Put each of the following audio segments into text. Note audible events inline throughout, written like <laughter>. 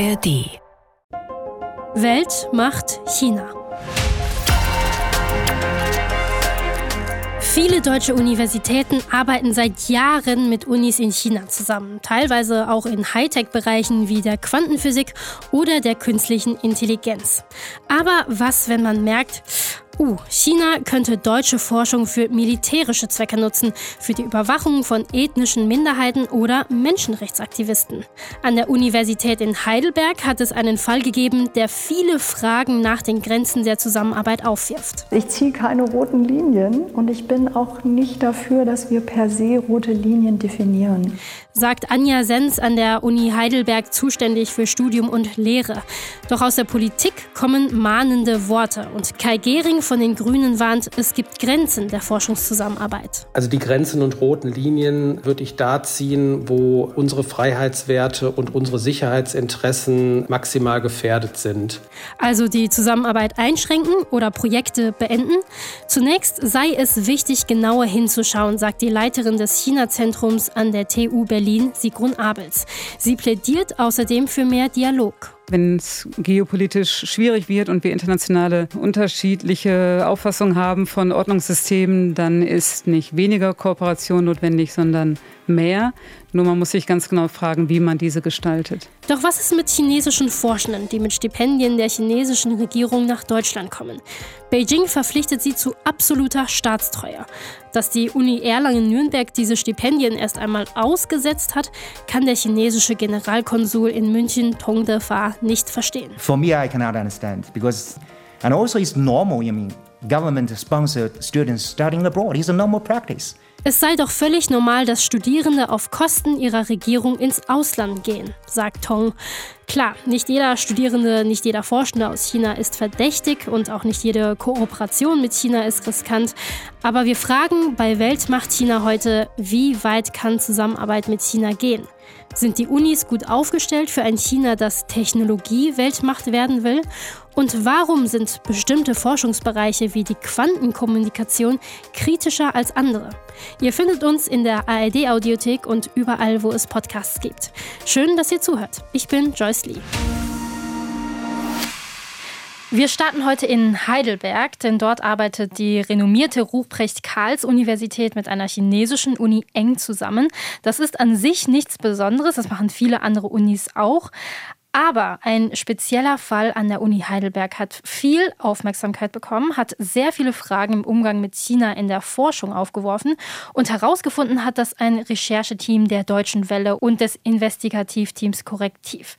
ARD. Welt macht China. Viele deutsche Universitäten arbeiten seit Jahren mit Unis in China zusammen, teilweise auch in Hightech-Bereichen wie der Quantenphysik oder der künstlichen Intelligenz. Aber was, wenn man merkt, Uh, China könnte deutsche Forschung für militärische Zwecke nutzen, für die Überwachung von ethnischen Minderheiten oder Menschenrechtsaktivisten. An der Universität in Heidelberg hat es einen Fall gegeben, der viele Fragen nach den Grenzen der Zusammenarbeit aufwirft. Ich ziehe keine roten Linien und ich bin auch nicht dafür, dass wir per se rote Linien definieren. Sagt Anja Sens an der Uni Heidelberg zuständig für Studium und Lehre. Doch aus der Politik kommen mahnende Worte und Kai Gehring von den Grünen warnt, es gibt Grenzen der Forschungszusammenarbeit. Also die Grenzen und roten Linien würde ich da ziehen, wo unsere Freiheitswerte und unsere Sicherheitsinteressen maximal gefährdet sind. Also die Zusammenarbeit einschränken oder Projekte beenden? Zunächst sei es wichtig, genauer hinzuschauen, sagt die Leiterin des China-Zentrums an der TU Berlin, Sigrun Abels. Sie plädiert außerdem für mehr Dialog. Wenn es geopolitisch schwierig wird und wir internationale unterschiedliche Auffassungen haben von Ordnungssystemen, dann ist nicht weniger Kooperation notwendig, sondern mehr. Nur man muss sich ganz genau fragen, wie man diese gestaltet. Doch was ist mit chinesischen Forschenden, die mit Stipendien der chinesischen Regierung nach Deutschland kommen? Beijing verpflichtet sie zu absoluter Staatstreue. Dass die Uni Erlangen-Nürnberg diese Stipendien erst einmal ausgesetzt hat, kann der chinesische Generalkonsul in München Tong Defa nicht verstehen. For me, I cannot understand because, and also it's normal. I mean, government-sponsored students studying abroad is a normal practice. Es sei doch völlig normal, dass Studierende auf Kosten ihrer Regierung ins Ausland gehen, sagt Tong. Klar, nicht jeder Studierende, nicht jeder Forschende aus China ist verdächtig und auch nicht jede Kooperation mit China ist riskant. Aber wir fragen bei Welt macht China heute, wie weit kann Zusammenarbeit mit China gehen? Sind die Unis gut aufgestellt für ein China, das Technologie-Weltmacht werden will? Und warum sind bestimmte Forschungsbereiche wie die Quantenkommunikation kritischer als andere? Ihr findet uns in der ARD-Audiothek und überall, wo es Podcasts gibt. Schön, dass ihr zuhört. Ich bin Joyce Lee. Wir starten heute in Heidelberg, denn dort arbeitet die renommierte Ruprecht-Karls-Universität mit einer chinesischen Uni eng zusammen. Das ist an sich nichts Besonderes, das machen viele andere Unis auch. Aber ein spezieller Fall an der Uni Heidelberg hat viel Aufmerksamkeit bekommen, hat sehr viele Fragen im Umgang mit China in der Forschung aufgeworfen und herausgefunden hat das ein Rechercheteam der Deutschen Welle und des Investigativteams Korrektiv.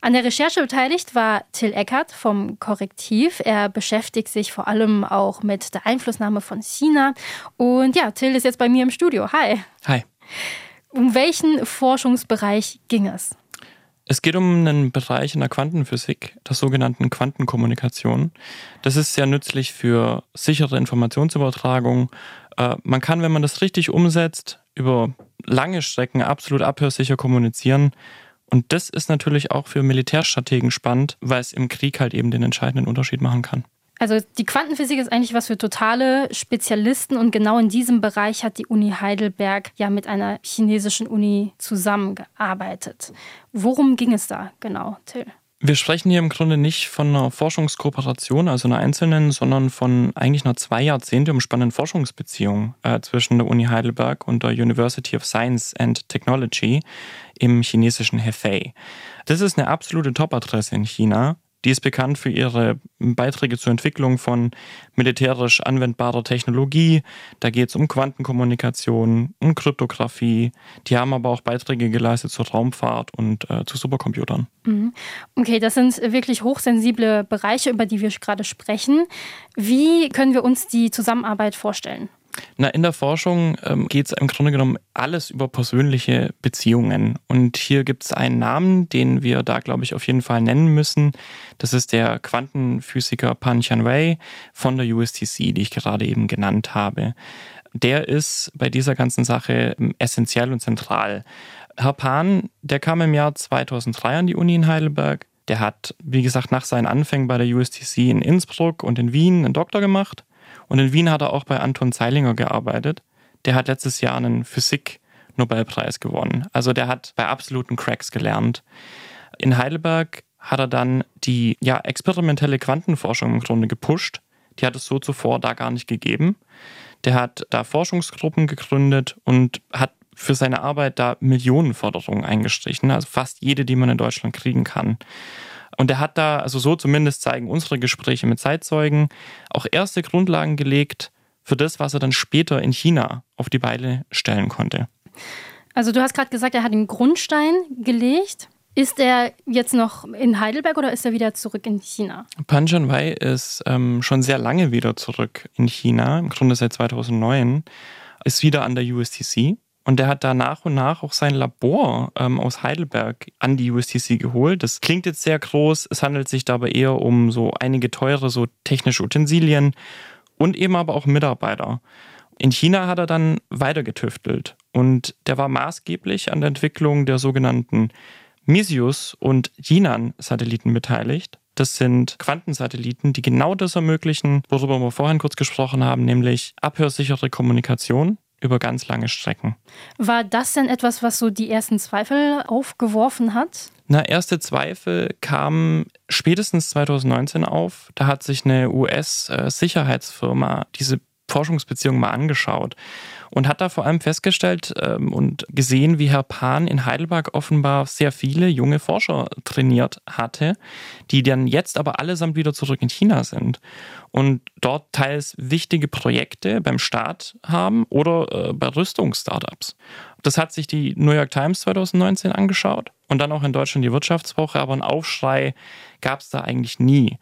An der Recherche beteiligt war Till Eckert vom Korrektiv. Er beschäftigt sich vor allem auch mit der Einflussnahme von China. Und ja, Till ist jetzt bei mir im Studio. Hi. Hi. Um welchen Forschungsbereich ging es? Es geht um einen Bereich in der Quantenphysik, der sogenannten Quantenkommunikation. Das ist sehr nützlich für sichere Informationsübertragung. Äh, man kann, wenn man das richtig umsetzt, über lange Strecken absolut abhörsicher kommunizieren. Und das ist natürlich auch für Militärstrategen spannend, weil es im Krieg halt eben den entscheidenden Unterschied machen kann. Also die Quantenphysik ist eigentlich was für totale Spezialisten und genau in diesem Bereich hat die Uni Heidelberg ja mit einer chinesischen Uni zusammengearbeitet. Worum ging es da genau, Till? Wir sprechen hier im Grunde nicht von einer Forschungskooperation, also einer einzelnen, sondern von eigentlich einer zwei Jahrzehnte umspannenden Forschungsbeziehung äh, zwischen der Uni Heidelberg und der University of Science and Technology im chinesischen Hefei. Das ist eine absolute Top-Adresse in China die ist bekannt für ihre Beiträge zur Entwicklung von militärisch anwendbarer Technologie. Da geht es um Quantenkommunikation, um Kryptographie. Die haben aber auch Beiträge geleistet zur Raumfahrt und äh, zu Supercomputern. Mhm. Okay, das sind wirklich hochsensible Bereiche, über die wir gerade sprechen. Wie können wir uns die Zusammenarbeit vorstellen? Na, in der Forschung ähm, geht es im Grunde genommen alles über persönliche Beziehungen. Und hier gibt es einen Namen, den wir da, glaube ich, auf jeden Fall nennen müssen. Das ist der Quantenphysiker Pan Tianwei von der USTC, die ich gerade eben genannt habe. Der ist bei dieser ganzen Sache ähm, essentiell und zentral. Herr Pan, der kam im Jahr 2003 an die Uni in Heidelberg. Der hat, wie gesagt, nach seinen Anfängen bei der USTC in Innsbruck und in Wien einen Doktor gemacht und in Wien hat er auch bei Anton Zeilinger gearbeitet. Der hat letztes Jahr einen Physik-Nobelpreis gewonnen. Also der hat bei absoluten Cracks gelernt. In Heidelberg hat er dann die ja, experimentelle Quantenforschung im Grunde gepusht. Die hat es so zuvor da gar nicht gegeben. Der hat da Forschungsgruppen gegründet und hat für seine Arbeit da Millionenforderungen eingestrichen, also fast jede, die man in Deutschland kriegen kann. Und er hat da, also so zumindest zeigen unsere Gespräche mit Zeitzeugen, auch erste Grundlagen gelegt für das, was er dann später in China auf die Beine stellen konnte. Also du hast gerade gesagt, er hat den Grundstein gelegt. Ist er jetzt noch in Heidelberg oder ist er wieder zurück in China? Pan Jianwei ist ähm, schon sehr lange wieder zurück in China, im Grunde seit 2009, ist wieder an der USTC und der hat da nach und nach auch sein Labor ähm, aus Heidelberg an die USTC geholt. Das klingt jetzt sehr groß, es handelt sich dabei eher um so einige teure so technische Utensilien und eben aber auch Mitarbeiter. In China hat er dann weiter getüftelt und der war maßgeblich an der Entwicklung der sogenannten Misius und Jinan-Satelliten beteiligt. Das sind Quantensatelliten, die genau das ermöglichen, worüber wir vorhin kurz gesprochen haben, nämlich abhörsichere Kommunikation über ganz lange Strecken. War das denn etwas, was so die ersten Zweifel aufgeworfen hat? Na, erste Zweifel kamen spätestens 2019 auf. Da hat sich eine US-Sicherheitsfirma diese Forschungsbeziehung mal angeschaut und hat da vor allem festgestellt ähm, und gesehen, wie Herr Pan in Heidelberg offenbar sehr viele junge Forscher trainiert hatte, die dann jetzt aber allesamt wieder zurück in China sind und dort teils wichtige Projekte beim Staat haben oder äh, bei Rüstungsstartups. Das hat sich die New York Times 2019 angeschaut und dann auch in Deutschland die Wirtschaftswoche, aber einen Aufschrei gab es da eigentlich nie.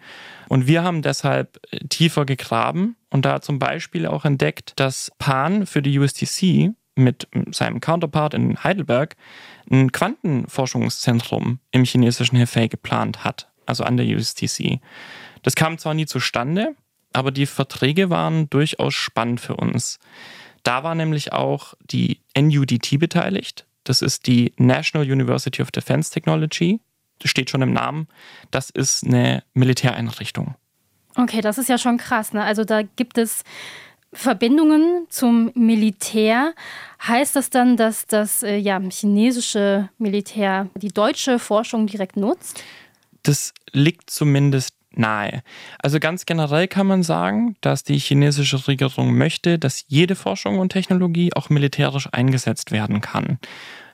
Und wir haben deshalb äh, tiefer gegraben und da zum Beispiel auch entdeckt, dass Pan für die USTC mit seinem Counterpart in Heidelberg ein Quantenforschungszentrum im chinesischen Hefei geplant hat, also an der USTC. Das kam zwar nie zustande, aber die Verträge waren durchaus spannend für uns. Da war nämlich auch die NUDT beteiligt. Das ist die National University of Defense Technology. Das steht schon im Namen. Das ist eine Militäreinrichtung. Okay, das ist ja schon krass. Ne? Also da gibt es Verbindungen zum Militär. Heißt das dann, dass das äh, ja, chinesische Militär die deutsche Forschung direkt nutzt? Das liegt zumindest nahe. Also ganz generell kann man sagen, dass die chinesische Regierung möchte, dass jede Forschung und Technologie auch militärisch eingesetzt werden kann.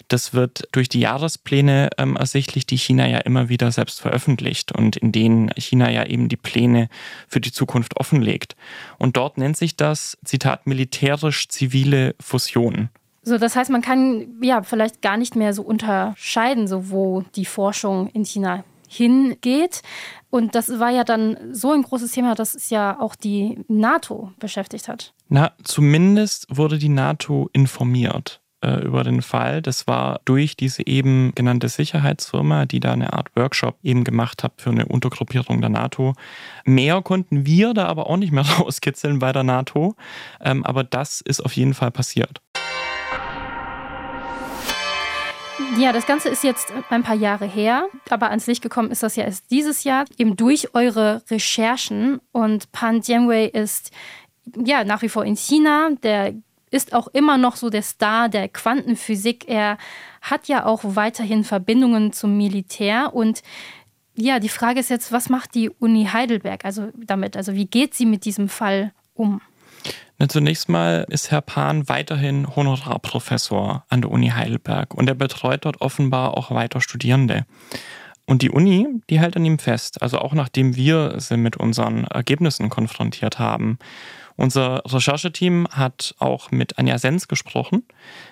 Das wird durch die Jahrespläne ähm, ersichtlich, die China ja immer wieder selbst veröffentlicht und in denen China ja eben die Pläne für die Zukunft offenlegt. Und dort nennt sich das, Zitat, militärisch-zivile Fusion. So, das heißt, man kann ja vielleicht gar nicht mehr so unterscheiden, so wo die Forschung in China hingeht. Und das war ja dann so ein großes Thema, dass es ja auch die NATO beschäftigt hat. Na, zumindest wurde die NATO informiert äh, über den Fall. Das war durch diese eben genannte Sicherheitsfirma, die da eine Art Workshop eben gemacht hat für eine Untergruppierung der NATO. Mehr konnten wir da aber auch nicht mehr <laughs> rauskitzeln bei der NATO. Ähm, aber das ist auf jeden Fall passiert. Ja, das Ganze ist jetzt ein paar Jahre her, aber ans Licht gekommen ist das ja erst dieses Jahr, eben durch eure Recherchen. Und Pan Jianwei ist ja nach wie vor in China. Der ist auch immer noch so der Star der Quantenphysik. Er hat ja auch weiterhin Verbindungen zum Militär. Und ja, die Frage ist jetzt, was macht die Uni Heidelberg also damit? Also wie geht sie mit diesem Fall um? Zunächst mal ist Herr Pan weiterhin Honorarprofessor an der Uni Heidelberg und er betreut dort offenbar auch weiter Studierende. Und die Uni, die hält an ihm fest, also auch nachdem wir sie mit unseren Ergebnissen konfrontiert haben. Unser Rechercheteam hat auch mit Anja Sens gesprochen.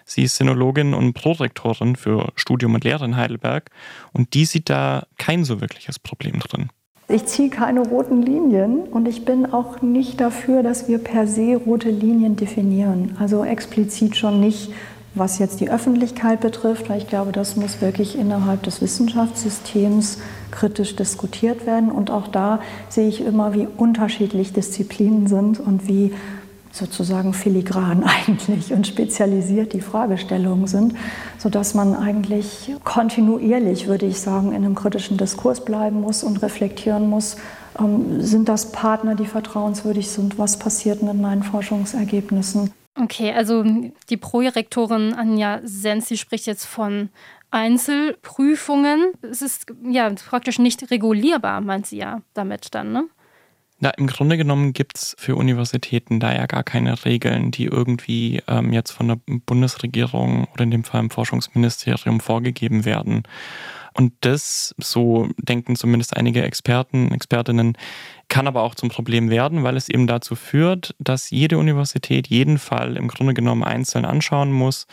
Sie ist Sinologin und Prorektorin für Studium und Lehre in Heidelberg und die sieht da kein so wirkliches Problem drin. Ich ziehe keine roten Linien und ich bin auch nicht dafür, dass wir per se rote Linien definieren. Also explizit schon nicht, was jetzt die Öffentlichkeit betrifft, weil ich glaube, das muss wirklich innerhalb des Wissenschaftssystems kritisch diskutiert werden. Und auch da sehe ich immer, wie unterschiedlich Disziplinen sind und wie sozusagen filigran <laughs> eigentlich und spezialisiert die Fragestellungen sind, sodass man eigentlich kontinuierlich, würde ich sagen, in einem kritischen Diskurs bleiben muss und reflektieren muss, ähm, sind das Partner, die vertrauenswürdig sind, was passiert mit meinen Forschungsergebnissen. Okay, also die Projektorin Anja Sensi spricht jetzt von Einzelprüfungen. Es ist ja praktisch nicht regulierbar, meint sie ja damit dann, ne? Na, im Grunde genommen gibt es für Universitäten da ja gar keine Regeln, die irgendwie ähm, jetzt von der Bundesregierung oder in dem Fall im Forschungsministerium vorgegeben werden. Und das, so denken zumindest einige Experten, Expertinnen, kann aber auch zum Problem werden, weil es eben dazu führt, dass jede Universität jeden Fall im Grunde genommen einzeln anschauen muss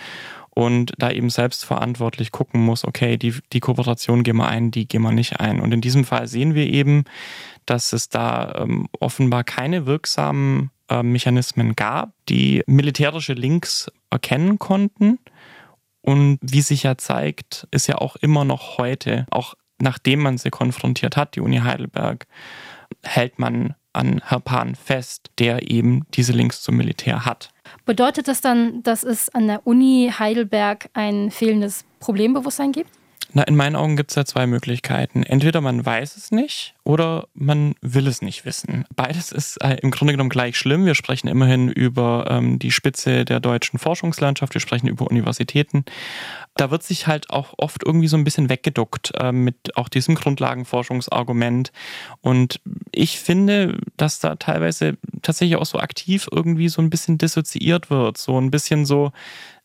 und da eben selbst verantwortlich gucken muss, okay, die, die Kooperation gehen wir ein, die gehen wir nicht ein. Und in diesem Fall sehen wir eben, dass es da ähm, offenbar keine wirksamen äh, Mechanismen gab, die militärische Links erkennen konnten. Und wie sich ja zeigt, ist ja auch immer noch heute, auch nachdem man sie konfrontiert hat, die Uni Heidelberg, hält man an Herr Pan fest, der eben diese Links zum Militär hat. Bedeutet das dann, dass es an der Uni Heidelberg ein fehlendes Problembewusstsein gibt? Na, in meinen Augen gibt es ja zwei Möglichkeiten. Entweder man weiß es nicht oder man will es nicht wissen. Beides ist äh, im Grunde genommen gleich schlimm. Wir sprechen immerhin über ähm, die Spitze der deutschen Forschungslandschaft, wir sprechen über Universitäten. Da wird sich halt auch oft irgendwie so ein bisschen weggeduckt äh, mit auch diesem Grundlagenforschungsargument. Und ich finde, dass da teilweise tatsächlich auch so aktiv irgendwie so ein bisschen dissoziiert wird. So ein bisschen so,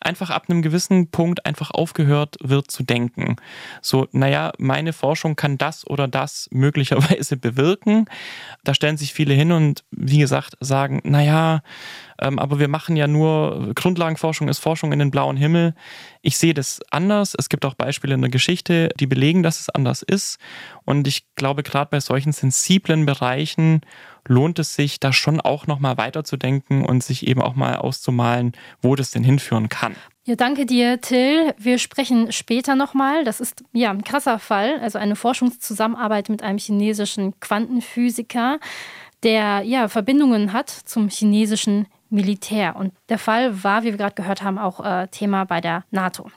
einfach ab einem gewissen Punkt einfach aufgehört wird zu denken. So, naja, meine Forschung kann das oder das <laughs> möglicherweise bewirken. Da stellen sich viele hin und wie gesagt sagen, naja, ähm, aber wir machen ja nur, Grundlagenforschung ist Forschung in den blauen Himmel. Ich sehe das anders. Es gibt auch Beispiele in der Geschichte, die belegen, dass es anders ist. Und ich glaube, gerade bei solchen sensiblen Bereichen lohnt es sich, da schon auch nochmal weiterzudenken und sich eben auch mal auszumalen, wo das denn hinführen kann. Ja, danke dir, Till. Wir sprechen später nochmal. Das ist ja ein krasser Fall, also eine Forschungszusammenarbeit mit einem chinesischen Quantenphysiker, der ja Verbindungen hat zum chinesischen Militär. Und der Fall war, wie wir gerade gehört haben, auch äh, Thema bei der NATO.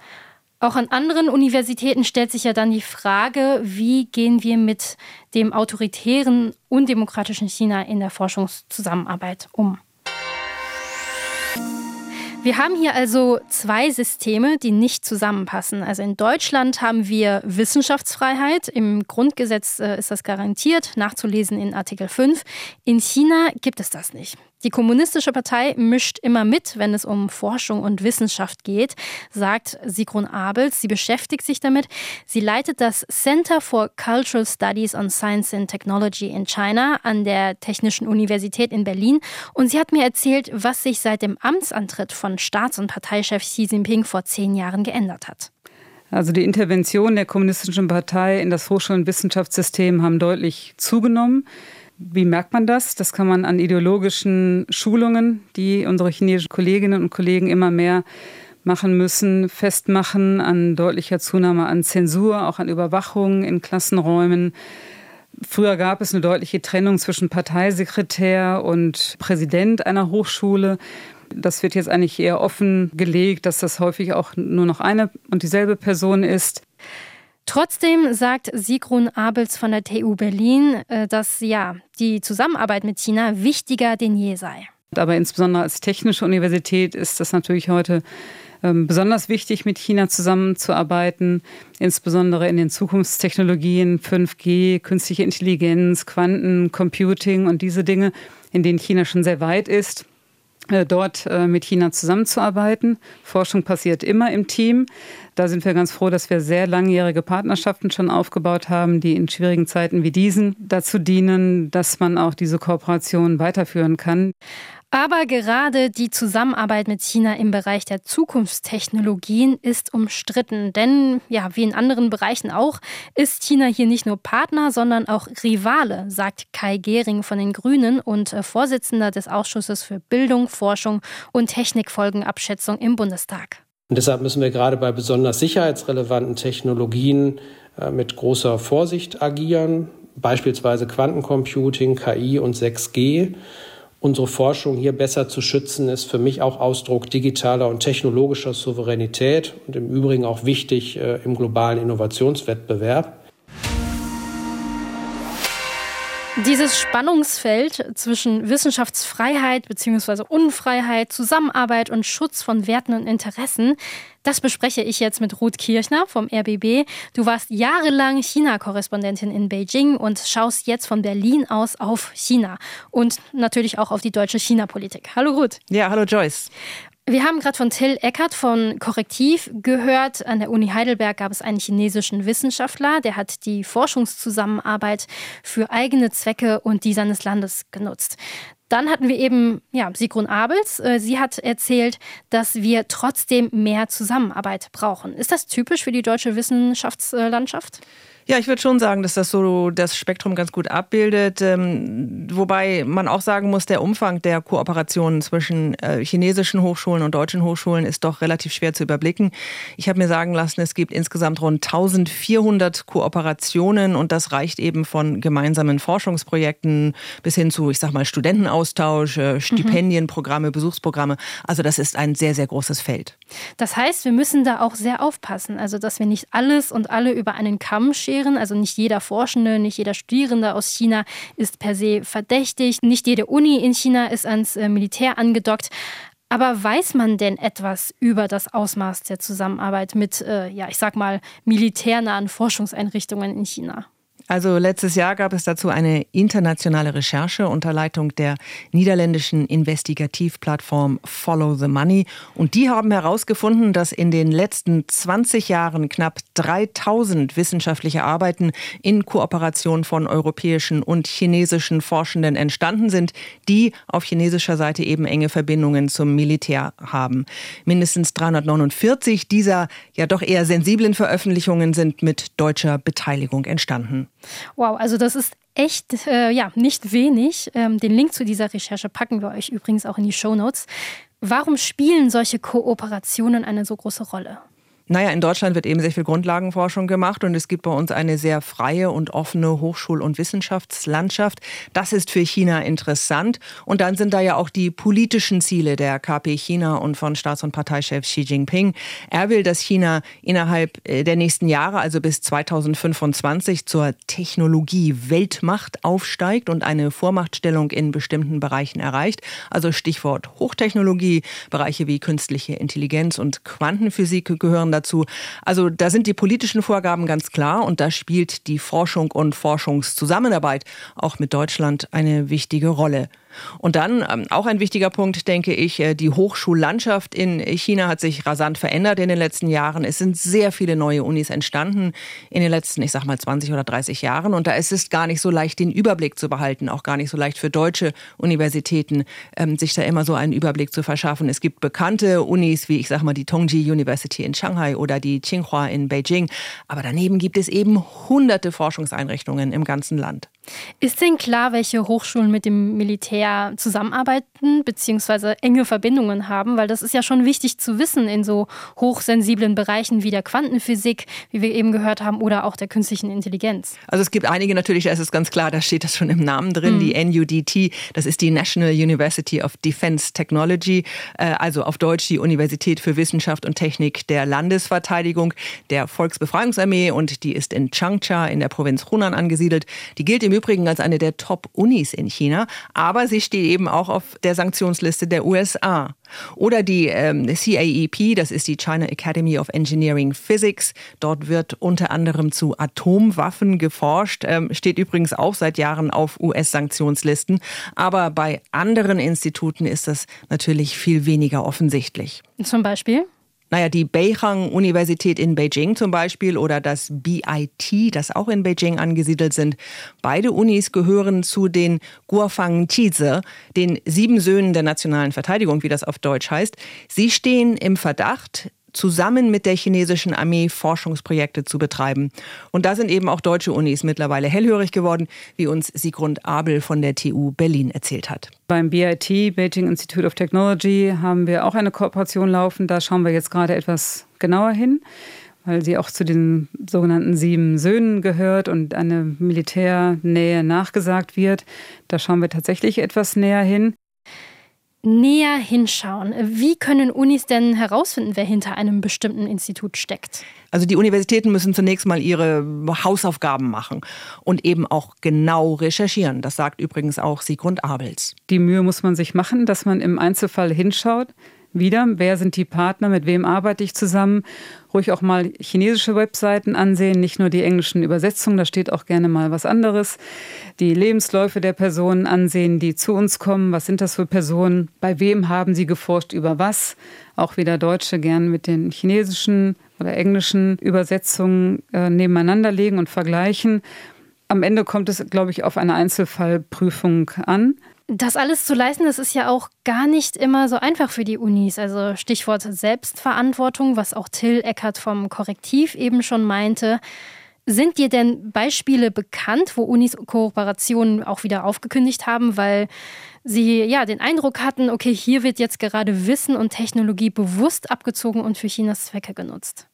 Auch an anderen Universitäten stellt sich ja dann die Frage, wie gehen wir mit dem autoritären, undemokratischen China in der Forschungszusammenarbeit um. Wir haben hier also zwei Systeme, die nicht zusammenpassen. Also in Deutschland haben wir Wissenschaftsfreiheit. Im Grundgesetz äh, ist das garantiert, nachzulesen in Artikel 5. In China gibt es das nicht. Die Kommunistische Partei mischt immer mit, wenn es um Forschung und Wissenschaft geht, sagt Sigrun Abels. Sie beschäftigt sich damit. Sie leitet das Center for Cultural Studies on Science and Technology in China an der Technischen Universität in Berlin. Und sie hat mir erzählt, was sich seit dem Amtsantritt von Staats- und Parteichef Xi Jinping vor zehn Jahren geändert hat. Also die Intervention der Kommunistischen Partei in das Hochschul- und Wissenschaftssystem haben deutlich zugenommen. Wie merkt man das? Das kann man an ideologischen Schulungen, die unsere chinesischen Kolleginnen und Kollegen immer mehr machen müssen, festmachen, an deutlicher Zunahme an Zensur, auch an Überwachung in Klassenräumen. Früher gab es eine deutliche Trennung zwischen Parteisekretär und Präsident einer Hochschule. Das wird jetzt eigentlich eher offengelegt, dass das häufig auch nur noch eine und dieselbe Person ist. Trotzdem sagt Sigrun Abels von der TU Berlin, äh, dass ja die Zusammenarbeit mit China wichtiger denn je sei. Aber insbesondere als technische Universität ist das natürlich heute ähm, besonders wichtig, mit China zusammenzuarbeiten, insbesondere in den Zukunftstechnologien 5G, künstliche Intelligenz, Quantencomputing und diese Dinge, in denen China schon sehr weit ist. Äh, dort äh, mit China zusammenzuarbeiten. Forschung passiert immer im Team. Da sind wir ganz froh, dass wir sehr langjährige Partnerschaften schon aufgebaut haben, die in schwierigen Zeiten wie diesen dazu dienen, dass man auch diese Kooperation weiterführen kann. Aber gerade die Zusammenarbeit mit China im Bereich der Zukunftstechnologien ist umstritten. Denn, ja, wie in anderen Bereichen auch, ist China hier nicht nur Partner, sondern auch Rivale, sagt Kai Gehring von den Grünen und äh, Vorsitzender des Ausschusses für Bildung, Forschung und Technikfolgenabschätzung im Bundestag. Und deshalb müssen wir gerade bei besonders sicherheitsrelevanten Technologien äh, mit großer Vorsicht agieren, beispielsweise Quantencomputing, KI und 6G unsere Forschung hier besser zu schützen, ist für mich auch Ausdruck digitaler und technologischer Souveränität und im Übrigen auch wichtig äh, im globalen Innovationswettbewerb. Dieses Spannungsfeld zwischen Wissenschaftsfreiheit bzw. Unfreiheit, Zusammenarbeit und Schutz von Werten und Interessen, das bespreche ich jetzt mit Ruth Kirchner vom RBB. Du warst jahrelang China-Korrespondentin in Beijing und schaust jetzt von Berlin aus auf China und natürlich auch auf die deutsche China-Politik. Hallo Ruth. Ja, hallo Joyce. Wir haben gerade von Till Eckert von Korrektiv gehört. An der Uni Heidelberg gab es einen chinesischen Wissenschaftler, der hat die Forschungszusammenarbeit für eigene Zwecke und die seines Landes genutzt. Dann hatten wir eben ja, Sigrun Abels. Äh, sie hat erzählt, dass wir trotzdem mehr Zusammenarbeit brauchen. Ist das typisch für die deutsche Wissenschaftslandschaft? Ja, ich würde schon sagen, dass das so das Spektrum ganz gut abbildet. Ähm, wobei man auch sagen muss, der Umfang der Kooperationen zwischen äh, chinesischen Hochschulen und deutschen Hochschulen ist doch relativ schwer zu überblicken. Ich habe mir sagen lassen, es gibt insgesamt rund 1400 Kooperationen und das reicht eben von gemeinsamen Forschungsprojekten bis hin zu, ich sag mal, Studentenaustausch, äh, Stipendienprogramme, Besuchsprogramme. Also das ist ein sehr, sehr großes Feld. Das heißt, wir müssen da auch sehr aufpassen, also dass wir nicht alles und alle über einen Kamm scheren Lehren. Also nicht jeder Forschende, nicht jeder Studierende aus China ist per se verdächtig. Nicht jede Uni in China ist ans äh, Militär angedockt. Aber weiß man denn etwas über das Ausmaß der Zusammenarbeit mit, äh, ja, ich sag mal, militärnahen Forschungseinrichtungen in China? Also letztes Jahr gab es dazu eine internationale Recherche unter Leitung der niederländischen Investigativplattform Follow the Money. Und die haben herausgefunden, dass in den letzten 20 Jahren knapp 3000 wissenschaftliche Arbeiten in Kooperation von europäischen und chinesischen Forschenden entstanden sind, die auf chinesischer Seite eben enge Verbindungen zum Militär haben. Mindestens 349 dieser ja doch eher sensiblen Veröffentlichungen sind mit deutscher Beteiligung entstanden. Wow, also das ist echt äh, ja nicht wenig. Ähm, den Link zu dieser Recherche packen wir euch übrigens auch in die Show Notes. Warum spielen solche Kooperationen eine so große Rolle? Naja, in Deutschland wird eben sehr viel Grundlagenforschung gemacht und es gibt bei uns eine sehr freie und offene Hochschul- und Wissenschaftslandschaft. Das ist für China interessant. Und dann sind da ja auch die politischen Ziele der KP China und von Staats- und Parteichef Xi Jinping. Er will, dass China innerhalb äh, der nächsten Jahre, also bis 2025, zur Technologie-Weltmacht aufsteigt und eine Vormachtstellung in bestimmten Bereichen erreicht. Also Stichwort Hochtechnologie, Bereiche wie künstliche Intelligenz und Quantenphysik gehören dazu dazu. Also da sind die politischen Vorgaben ganz klar und da spielt die Forschung und Forschungszusammenarbeit auch mit Deutschland eine wichtige Rolle. Und dann ähm, auch ein wichtiger Punkt, denke ich, äh, die Hochschullandschaft in China hat sich rasant verändert in den letzten Jahren. Es sind sehr viele neue Unis entstanden in den letzten, ich sag mal, 20 oder 30 Jahren. Und da ist es gar nicht so leicht, den Überblick zu behalten, auch gar nicht so leicht für deutsche Universitäten, ähm, sich da immer so einen Überblick zu verschaffen. Es gibt bekannte Unis, wie ich sag mal die Tongji University in Shanghai oder die Tsinghua in Beijing. Aber daneben gibt es eben hunderte Forschungseinrichtungen im ganzen Land. Ist denn klar, welche Hochschulen mit dem Militär zusammenarbeiten bzw. enge Verbindungen haben? Weil das ist ja schon wichtig zu wissen in so hochsensiblen Bereichen wie der Quantenphysik, wie wir eben gehört haben, oder auch der künstlichen Intelligenz. Also es gibt einige natürlich, da ist es ganz klar, da steht das schon im Namen drin, mhm. die NUDT, das ist die National University of Defense Technology, äh, also auf Deutsch die Universität für Wissenschaft und Technik der Landesverteidigung der Volksbefreiungsarmee und die ist in Changsha in der Provinz Hunan angesiedelt. Die gilt im Übrigen als eine der Top-Unis in China, aber sie steht eben auch auf der Sanktionsliste der USA. Oder die ähm, CAEP, das ist die China Academy of Engineering Physics. Dort wird unter anderem zu Atomwaffen geforscht, ähm, steht übrigens auch seit Jahren auf US-Sanktionslisten. Aber bei anderen Instituten ist das natürlich viel weniger offensichtlich. Zum Beispiel? Naja, die Beihang-Universität in Beijing zum Beispiel oder das BIT, das auch in Beijing angesiedelt sind. Beide Unis gehören zu den Guofang-Chize, den sieben Söhnen der nationalen Verteidigung, wie das auf Deutsch heißt. Sie stehen im Verdacht, zusammen mit der chinesischen Armee Forschungsprojekte zu betreiben. Und da sind eben auch deutsche Unis mittlerweile hellhörig geworden, wie uns Siegrund Abel von der TU Berlin erzählt hat. Beim BIT, Beijing Institute of Technology, haben wir auch eine Kooperation laufen. Da schauen wir jetzt gerade etwas genauer hin, weil sie auch zu den sogenannten sieben Söhnen gehört und eine Militärnähe nachgesagt wird. Da schauen wir tatsächlich etwas näher hin. Näher hinschauen. Wie können Unis denn herausfinden, wer hinter einem bestimmten Institut steckt? Also die Universitäten müssen zunächst mal ihre Hausaufgaben machen und eben auch genau recherchieren. Das sagt übrigens auch Sigrund Abels. Die Mühe muss man sich machen, dass man im Einzelfall hinschaut. Wieder, wer sind die Partner, mit wem arbeite ich zusammen? Ruhig auch mal chinesische Webseiten ansehen, nicht nur die englischen Übersetzungen, da steht auch gerne mal was anderes. Die Lebensläufe der Personen ansehen, die zu uns kommen. Was sind das für Personen? Bei wem haben sie geforscht über was? Auch wieder Deutsche gern mit den chinesischen oder englischen Übersetzungen äh, nebeneinander legen und vergleichen. Am Ende kommt es, glaube ich, auf eine Einzelfallprüfung an. Das alles zu leisten, das ist ja auch gar nicht immer so einfach für die Unis. Also Stichwort Selbstverantwortung, was auch Till Eckert vom Korrektiv eben schon meinte. Sind dir denn Beispiele bekannt, wo Unis Kooperationen auch wieder aufgekündigt haben, weil sie ja den Eindruck hatten, okay, hier wird jetzt gerade Wissen und Technologie bewusst abgezogen und für Chinas Zwecke genutzt?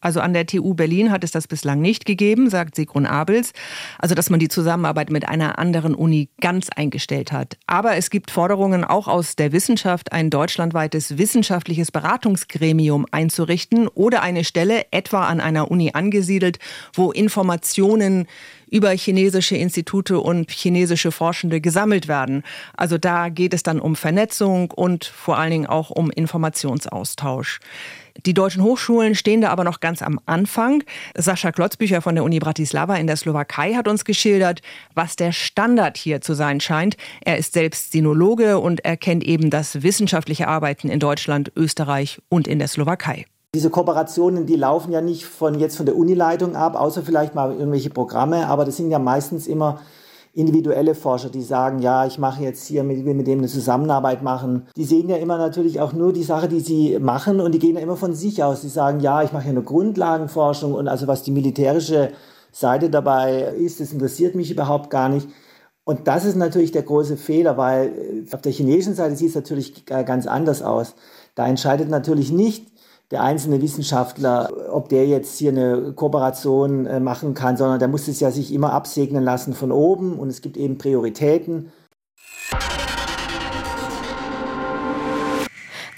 Also an der TU Berlin hat es das bislang nicht gegeben, sagt Sigrun Abels. Also dass man die Zusammenarbeit mit einer anderen Uni ganz eingestellt hat. Aber es gibt Forderungen auch aus der Wissenschaft, ein deutschlandweites wissenschaftliches Beratungsgremium einzurichten oder eine Stelle etwa an einer Uni angesiedelt, wo Informationen über chinesische Institute und chinesische Forschende gesammelt werden. Also da geht es dann um Vernetzung und vor allen Dingen auch um Informationsaustausch. Die deutschen Hochschulen stehen da aber noch ganz am Anfang. Sascha Klotzbücher von der Uni Bratislava in der Slowakei hat uns geschildert, was der Standard hier zu sein scheint. Er ist selbst Sinologe und erkennt eben das wissenschaftliche Arbeiten in Deutschland, Österreich und in der Slowakei. Diese Kooperationen, die laufen ja nicht von jetzt von der Unileitung ab, außer vielleicht mal irgendwelche Programme, aber das sind ja meistens immer individuelle Forscher, die sagen, ja, ich mache jetzt hier mit, mit dem eine Zusammenarbeit machen. Die sehen ja immer natürlich auch nur die Sache, die sie machen und die gehen ja immer von sich aus. Die sagen, ja, ich mache hier eine Grundlagenforschung und also was die militärische Seite dabei ist, das interessiert mich überhaupt gar nicht. Und das ist natürlich der große Fehler, weil äh, auf der chinesischen Seite sieht es natürlich ganz anders aus. Da entscheidet natürlich nicht der einzelne Wissenschaftler, ob der jetzt hier eine Kooperation äh, machen kann, sondern der muss es ja sich immer absegnen lassen von oben und es gibt eben Prioritäten.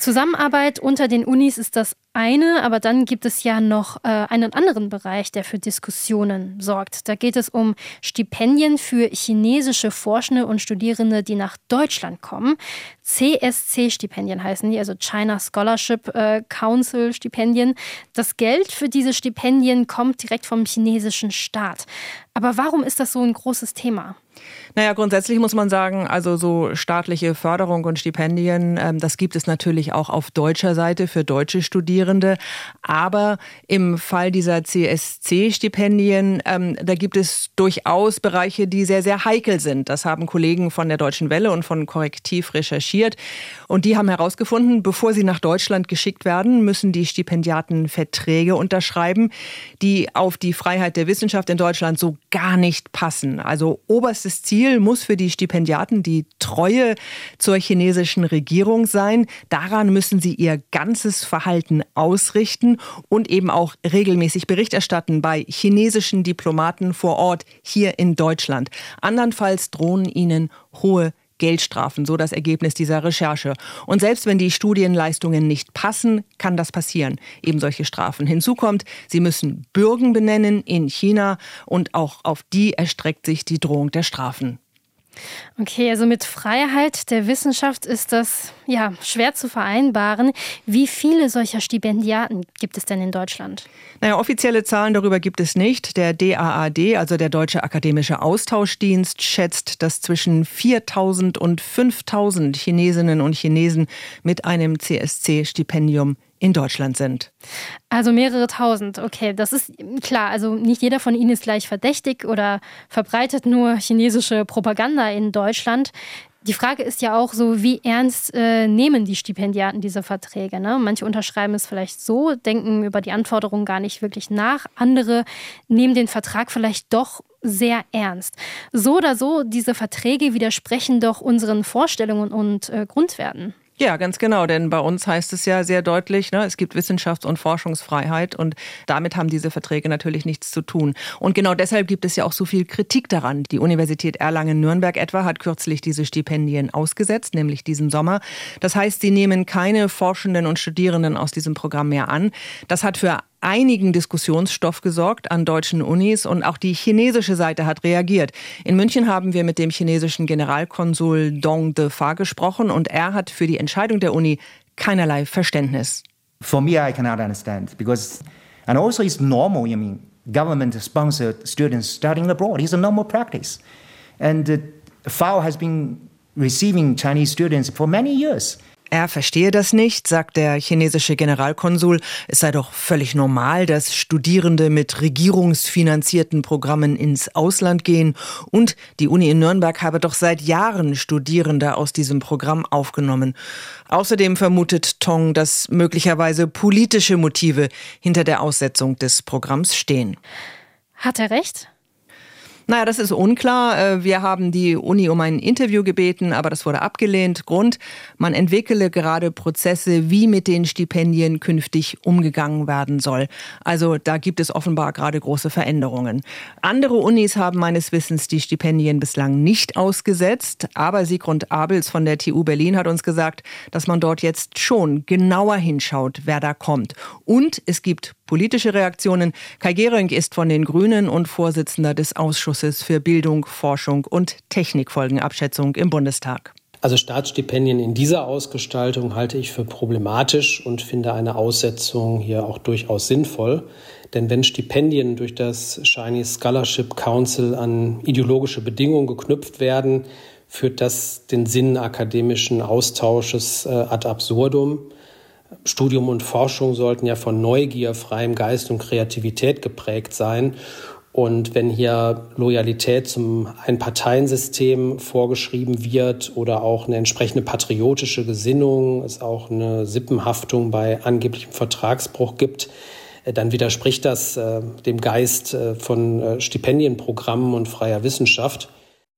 Zusammenarbeit unter den Unis ist das eine, aber dann gibt es ja noch äh, einen anderen Bereich, der für Diskussionen sorgt. Da geht es um Stipendien für chinesische Forschende und Studierende, die nach Deutschland kommen. CSC-Stipendien heißen die, also China Scholarship äh, Council Stipendien. Das Geld für diese Stipendien kommt direkt vom chinesischen Staat. Aber warum ist das so ein großes Thema? Naja, grundsätzlich muss man sagen, also so staatliche Förderung und Stipendien, ähm, das gibt es natürlich auch auf deutscher Seite für deutsche Studierende. Aber im Fall dieser CSC-Stipendien, ähm, da gibt es durchaus Bereiche, die sehr, sehr heikel sind. Das haben Kollegen von der Deutschen Welle und von Korrektiv recherchiert. Und die haben herausgefunden, bevor sie nach Deutschland geschickt werden, müssen die Stipendiaten Verträge unterschreiben, die auf die Freiheit der Wissenschaft in Deutschland so gar nicht passen. Also oberstes Ziel muss für die Stipendiaten die Treue zur chinesischen Regierung sein. Daran müssen sie ihr ganzes Verhalten ausrichten und eben auch regelmäßig Bericht erstatten bei chinesischen Diplomaten vor Ort hier in Deutschland. Andernfalls drohen ihnen hohe Geldstrafen, so das Ergebnis dieser Recherche. Und selbst wenn die Studienleistungen nicht passen, kann das passieren. Eben solche Strafen. Hinzu kommt, sie müssen Bürgen benennen in China und auch auf die erstreckt sich die Drohung der Strafen. Okay, also mit Freiheit der Wissenschaft ist das ja schwer zu vereinbaren. Wie viele solcher Stipendiaten gibt es denn in Deutschland? Naja, offizielle Zahlen darüber gibt es nicht. Der DAAD, also der Deutsche Akademische Austauschdienst, schätzt, dass zwischen 4000 und 5000 Chinesinnen und Chinesen mit einem CSC-Stipendium in Deutschland sind. Also mehrere tausend, okay, das ist klar. Also nicht jeder von Ihnen ist gleich verdächtig oder verbreitet nur chinesische Propaganda in Deutschland. Die Frage ist ja auch so, wie ernst äh, nehmen die Stipendiaten diese Verträge? Ne? Manche unterschreiben es vielleicht so, denken über die Anforderungen gar nicht wirklich nach. Andere nehmen den Vertrag vielleicht doch sehr ernst. So oder so, diese Verträge widersprechen doch unseren Vorstellungen und äh, Grundwerten. Ja, ganz genau, denn bei uns heißt es ja sehr deutlich, ne, es gibt Wissenschafts- und Forschungsfreiheit und damit haben diese Verträge natürlich nichts zu tun. Und genau deshalb gibt es ja auch so viel Kritik daran. Die Universität Erlangen-Nürnberg etwa hat kürzlich diese Stipendien ausgesetzt, nämlich diesen Sommer. Das heißt, sie nehmen keine Forschenden und Studierenden aus diesem Programm mehr an. Das hat für einigen Diskussionsstoff gesorgt an deutschen Unis und auch die chinesische Seite hat reagiert. In München haben wir mit dem chinesischen Generalkonsul Dong Defa gesprochen und er hat für die Entscheidung der Uni keinerlei Verständnis. For me, I cannot understand because, and also it's normal. I mean, government-sponsored students studying abroad is a normal practice, and uh, FAO has been receiving Chinese students for many years. Er verstehe das nicht, sagt der chinesische Generalkonsul. Es sei doch völlig normal, dass Studierende mit regierungsfinanzierten Programmen ins Ausland gehen. Und die Uni in Nürnberg habe doch seit Jahren Studierende aus diesem Programm aufgenommen. Außerdem vermutet Tong, dass möglicherweise politische Motive hinter der Aussetzung des Programms stehen. Hat er recht? Naja, das ist unklar. Äh, wir haben die Uni um ein Interview gebeten, aber das wurde abgelehnt. Grund, man entwickele gerade Prozesse, wie mit den Stipendien künftig umgegangen werden soll. Also da gibt es offenbar gerade große Veränderungen. Andere Unis haben meines Wissens die Stipendien bislang nicht ausgesetzt, aber Siegrund Abels von der TU Berlin hat uns gesagt, dass man dort jetzt schon genauer hinschaut, wer da kommt. Und es gibt politische Reaktionen. Kai Gehring ist von den Grünen und Vorsitzender des Ausschusses für Bildung, Forschung und Technikfolgenabschätzung im Bundestag. Also Staatsstipendien in dieser Ausgestaltung halte ich für problematisch und finde eine Aussetzung hier auch durchaus sinnvoll. Denn wenn Stipendien durch das Chinese Scholarship Council an ideologische Bedingungen geknüpft werden, führt das den Sinn akademischen Austausches äh, ad absurdum. Studium und Forschung sollten ja von Neugier, freiem Geist und Kreativität geprägt sein. Und wenn hier Loyalität zum Einparteiensystem vorgeschrieben wird oder auch eine entsprechende patriotische Gesinnung, es auch eine Sippenhaftung bei angeblichem Vertragsbruch gibt, äh, dann widerspricht das äh, dem Geist äh, von äh, Stipendienprogrammen und freier Wissenschaft.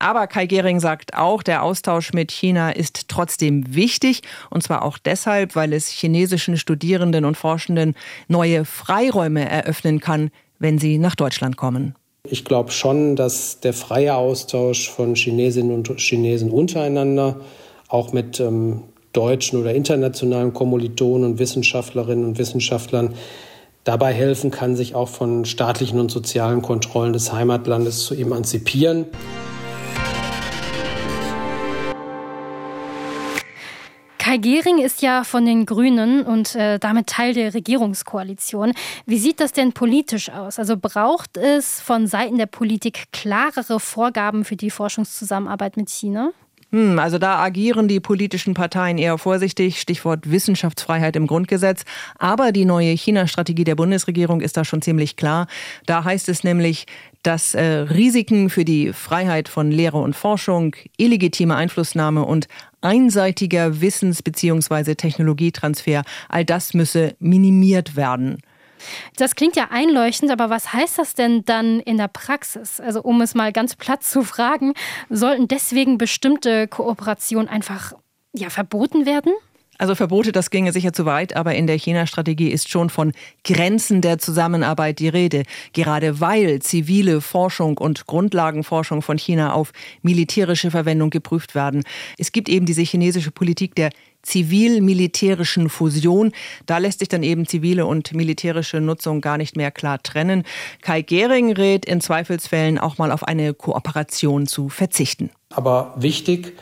Aber Kai Gehring sagt auch, der Austausch mit China ist trotzdem wichtig. Und zwar auch deshalb, weil es chinesischen Studierenden und Forschenden neue Freiräume eröffnen kann, wenn sie nach Deutschland kommen. Ich glaube schon, dass der freie Austausch von Chinesinnen und Chinesen untereinander, auch mit ähm, deutschen oder internationalen Kommilitonen und Wissenschaftlerinnen und Wissenschaftlern, dabei helfen kann, sich auch von staatlichen und sozialen Kontrollen des Heimatlandes zu emanzipieren. Kai Gehring ist ja von den Grünen und äh, damit Teil der Regierungskoalition. Wie sieht das denn politisch aus? Also braucht es von Seiten der Politik klarere Vorgaben für die Forschungszusammenarbeit mit China? Hm, also da agieren die politischen Parteien eher vorsichtig, Stichwort Wissenschaftsfreiheit im Grundgesetz. Aber die neue China-Strategie der Bundesregierung ist da schon ziemlich klar. Da heißt es nämlich, dass äh, Risiken für die Freiheit von Lehre und Forschung, illegitime Einflussnahme und einseitiger Wissens- bzw. Technologietransfer, all das müsse minimiert werden. Das klingt ja einleuchtend, aber was heißt das denn dann in der Praxis? Also um es mal ganz platt zu fragen, sollten deswegen bestimmte Kooperationen einfach ja, verboten werden? Also Verbote, das ginge sicher zu weit, aber in der China-Strategie ist schon von Grenzen der Zusammenarbeit die Rede. Gerade weil zivile Forschung und Grundlagenforschung von China auf militärische Verwendung geprüft werden. Es gibt eben diese chinesische Politik der zivil-militärischen Fusion. Da lässt sich dann eben zivile und militärische Nutzung gar nicht mehr klar trennen. Kai Gehring rät in Zweifelsfällen auch mal auf eine Kooperation zu verzichten. Aber wichtig,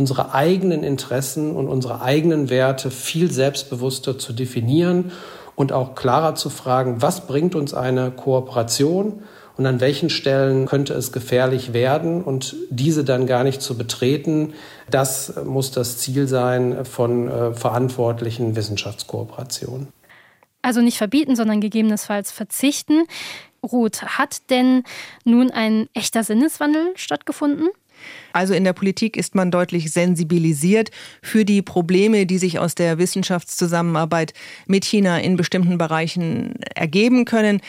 unsere eigenen Interessen und unsere eigenen Werte viel selbstbewusster zu definieren und auch klarer zu fragen, was bringt uns eine Kooperation und an welchen Stellen könnte es gefährlich werden und diese dann gar nicht zu betreten. Das muss das Ziel sein von äh, verantwortlichen Wissenschaftskooperationen. Also nicht verbieten, sondern gegebenenfalls verzichten. Ruth, hat denn nun ein echter Sinneswandel stattgefunden? Also in der Politik ist man deutlich sensibilisiert für die Probleme, die sich aus der Wissenschaftszusammenarbeit mit China in bestimmten Bereichen ergeben können.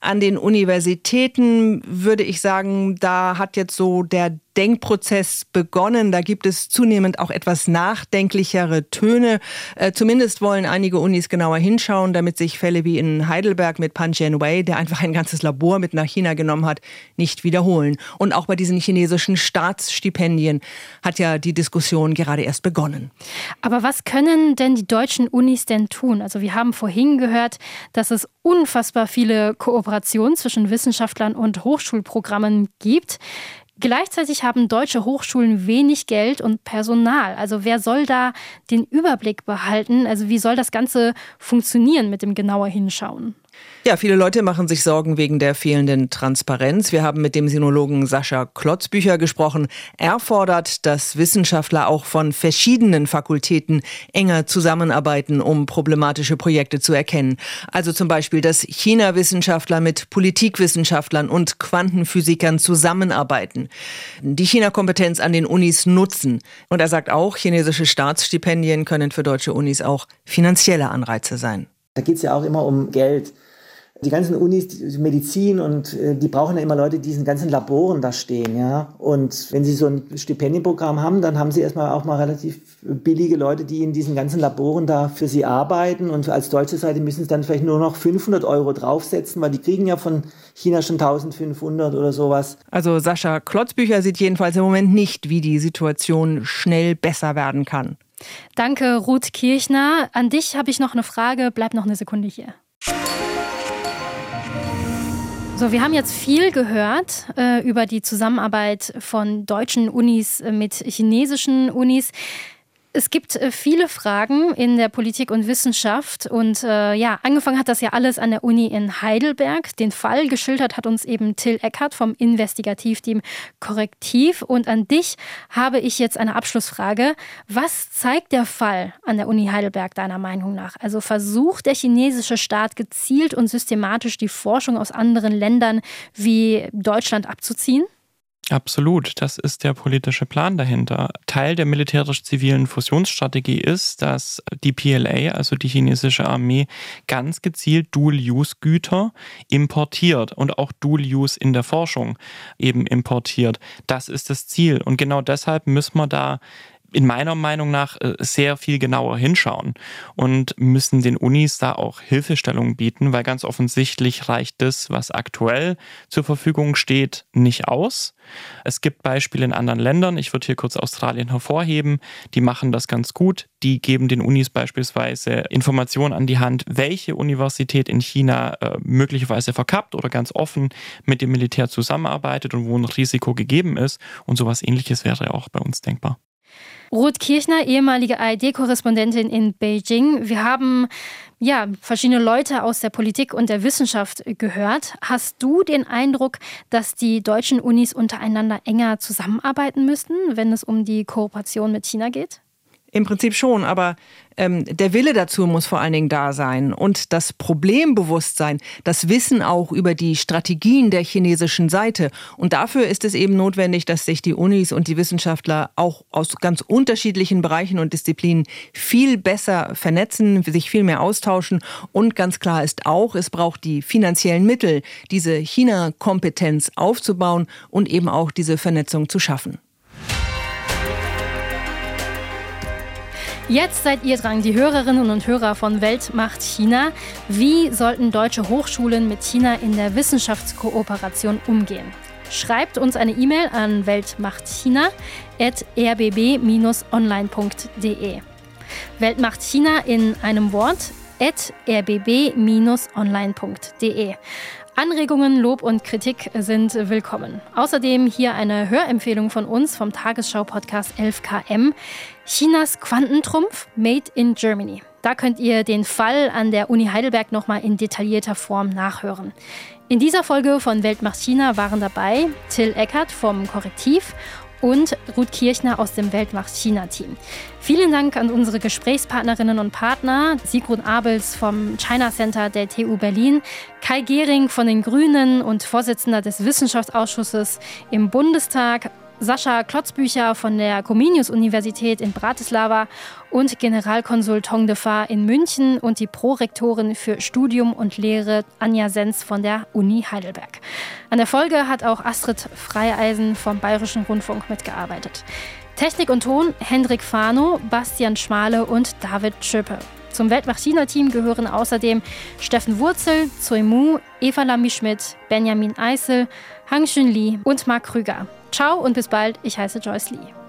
An den Universitäten würde ich sagen, da hat jetzt so der Denkprozess begonnen. Da gibt es zunehmend auch etwas nachdenklichere Töne. Äh, zumindest wollen einige Unis genauer hinschauen, damit sich Fälle wie in Heidelberg mit Pan Jianwei, der einfach ein ganzes Labor mit nach China genommen hat, nicht wiederholen. Und auch bei diesen chinesischen Staatsstipendien hat ja die Diskussion gerade erst begonnen. Aber was können denn die deutschen Unis denn tun? Also wir haben vorhin gehört, dass es unfassbar viele Kooperationen zwischen Wissenschaftlern und Hochschulprogrammen gibt. Gleichzeitig haben deutsche Hochschulen wenig Geld und Personal. Also wer soll da den Überblick behalten? Also wie soll das Ganze funktionieren mit dem genauer Hinschauen? Ja, viele Leute machen sich Sorgen wegen der fehlenden Transparenz. Wir haben mit dem Sinologen Sascha Klotzbücher gesprochen. Er fordert, dass Wissenschaftler auch von verschiedenen Fakultäten enger zusammenarbeiten, um problematische Projekte zu erkennen. Also zum Beispiel, dass China-Wissenschaftler mit Politikwissenschaftlern und Quantenphysikern zusammenarbeiten, die China-Kompetenz an den Unis nutzen. Und er sagt auch, chinesische Staatsstipendien können für deutsche Unis auch finanzielle Anreize sein. Da geht es ja auch immer um Geld die ganzen Unis, die Medizin und äh, die brauchen ja immer Leute, die in diesen ganzen Laboren da stehen, ja. Und wenn sie so ein Stipendienprogramm haben, dann haben sie erstmal auch mal relativ billige Leute, die in diesen ganzen Laboren da für sie arbeiten. Und als deutsche Seite müssen sie dann vielleicht nur noch 500 Euro draufsetzen, weil die kriegen ja von China schon 1500 oder sowas. Also Sascha Klotzbücher sieht jedenfalls im Moment nicht, wie die Situation schnell besser werden kann. Danke, Ruth Kirchner. An dich habe ich noch eine Frage. Bleib noch eine Sekunde hier. So, wir haben jetzt viel gehört äh, über die Zusammenarbeit von deutschen Unis äh, mit chinesischen Unis. Es gibt äh, viele Fragen in der Politik und Wissenschaft. Und äh, ja, angefangen hat das ja alles an der Uni in Heidelberg. Den Fall geschildert hat uns eben Till Eckert vom Investigativteam Korrektiv. Und an dich habe ich jetzt eine Abschlussfrage. Was zeigt der Fall an der Uni Heidelberg deiner Meinung nach? Also versucht der chinesische Staat gezielt und systematisch die Forschung aus anderen Ländern wie Deutschland abzuziehen? Absolut, das ist der politische Plan dahinter. Teil der militärisch-zivilen Fusionsstrategie ist, dass die PLA, also die chinesische Armee, ganz gezielt Dual-Use-Güter importiert und auch Dual-Use in der Forschung eben importiert. Das ist das Ziel. Und genau deshalb müssen wir da in meiner Meinung nach äh, sehr viel genauer hinschauen und müssen den Unis da auch Hilfestellung bieten, weil ganz offensichtlich reicht das, was aktuell zur Verfügung steht, nicht aus. Es gibt Beispiele in anderen Ländern. Ich würde hier kurz Australien hervorheben. Die machen das ganz gut. Die geben den Unis beispielsweise Informationen an die Hand, welche Universität in China äh, möglicherweise verkappt oder ganz offen mit dem Militär zusammenarbeitet und wo ein Risiko gegeben ist. Und sowas ähnliches wäre auch bei uns denkbar. Ruth Kirchner, ehemalige ARD-Korrespondentin in Beijing. Wir haben ja verschiedene Leute aus der Politik und der Wissenschaft gehört. Hast du den Eindruck, dass die deutschen Unis untereinander enger zusammenarbeiten müssten, wenn es um die Kooperation mit China geht? Im Prinzip schon, aber ähm, der Wille dazu muss vor allen Dingen da sein und das Problembewusstsein, das Wissen auch über die Strategien der chinesischen Seite. Und dafür ist es eben notwendig, dass sich die Unis und die Wissenschaftler auch aus ganz unterschiedlichen Bereichen und Disziplinen viel besser vernetzen, sich viel mehr austauschen. Und ganz klar ist auch, es braucht die finanziellen Mittel, diese China-Kompetenz aufzubauen und eben auch diese Vernetzung zu schaffen. Jetzt seid ihr dran, die Hörerinnen und Hörer von Weltmacht China. Wie sollten deutsche Hochschulen mit China in der Wissenschaftskooperation umgehen? Schreibt uns eine E-Mail an weltmachtchina.rbb-online.de. Weltmacht China in einem Wort rbb-online.de. Anregungen, Lob und Kritik sind willkommen. Außerdem hier eine Hörempfehlung von uns vom Tagesschau-Podcast 11KM. Chinas Quantentrumpf Made in Germany. Da könnt ihr den Fall an der Uni Heidelberg nochmal in detaillierter Form nachhören. In dieser Folge von Weltmacht China waren dabei Till Eckert vom Korrektiv und Ruth Kirchner aus dem Weltmacht China-Team. Vielen Dank an unsere Gesprächspartnerinnen und Partner, Sigrun Abels vom China Center der TU Berlin, Kai Gehring von den Grünen und Vorsitzender des Wissenschaftsausschusses im Bundestag Sascha Klotzbücher von der Comenius-Universität in Bratislava und Generalkonsul Tong de Fa in München und die Prorektorin für Studium und Lehre Anja Sens von der Uni Heidelberg. An der Folge hat auch Astrid Freieisen vom Bayerischen Rundfunk mitgearbeitet. Technik und Ton Hendrik Fano, Bastian Schmale und David Schöpe. Zum Weltmachina-Team gehören außerdem Steffen Wurzel, Zoe Mu, Eva Lamy-Schmidt, Benjamin Eisel, Hang Xun Li und Marc Krüger. Ciao und bis bald, ich heiße Joyce Lee.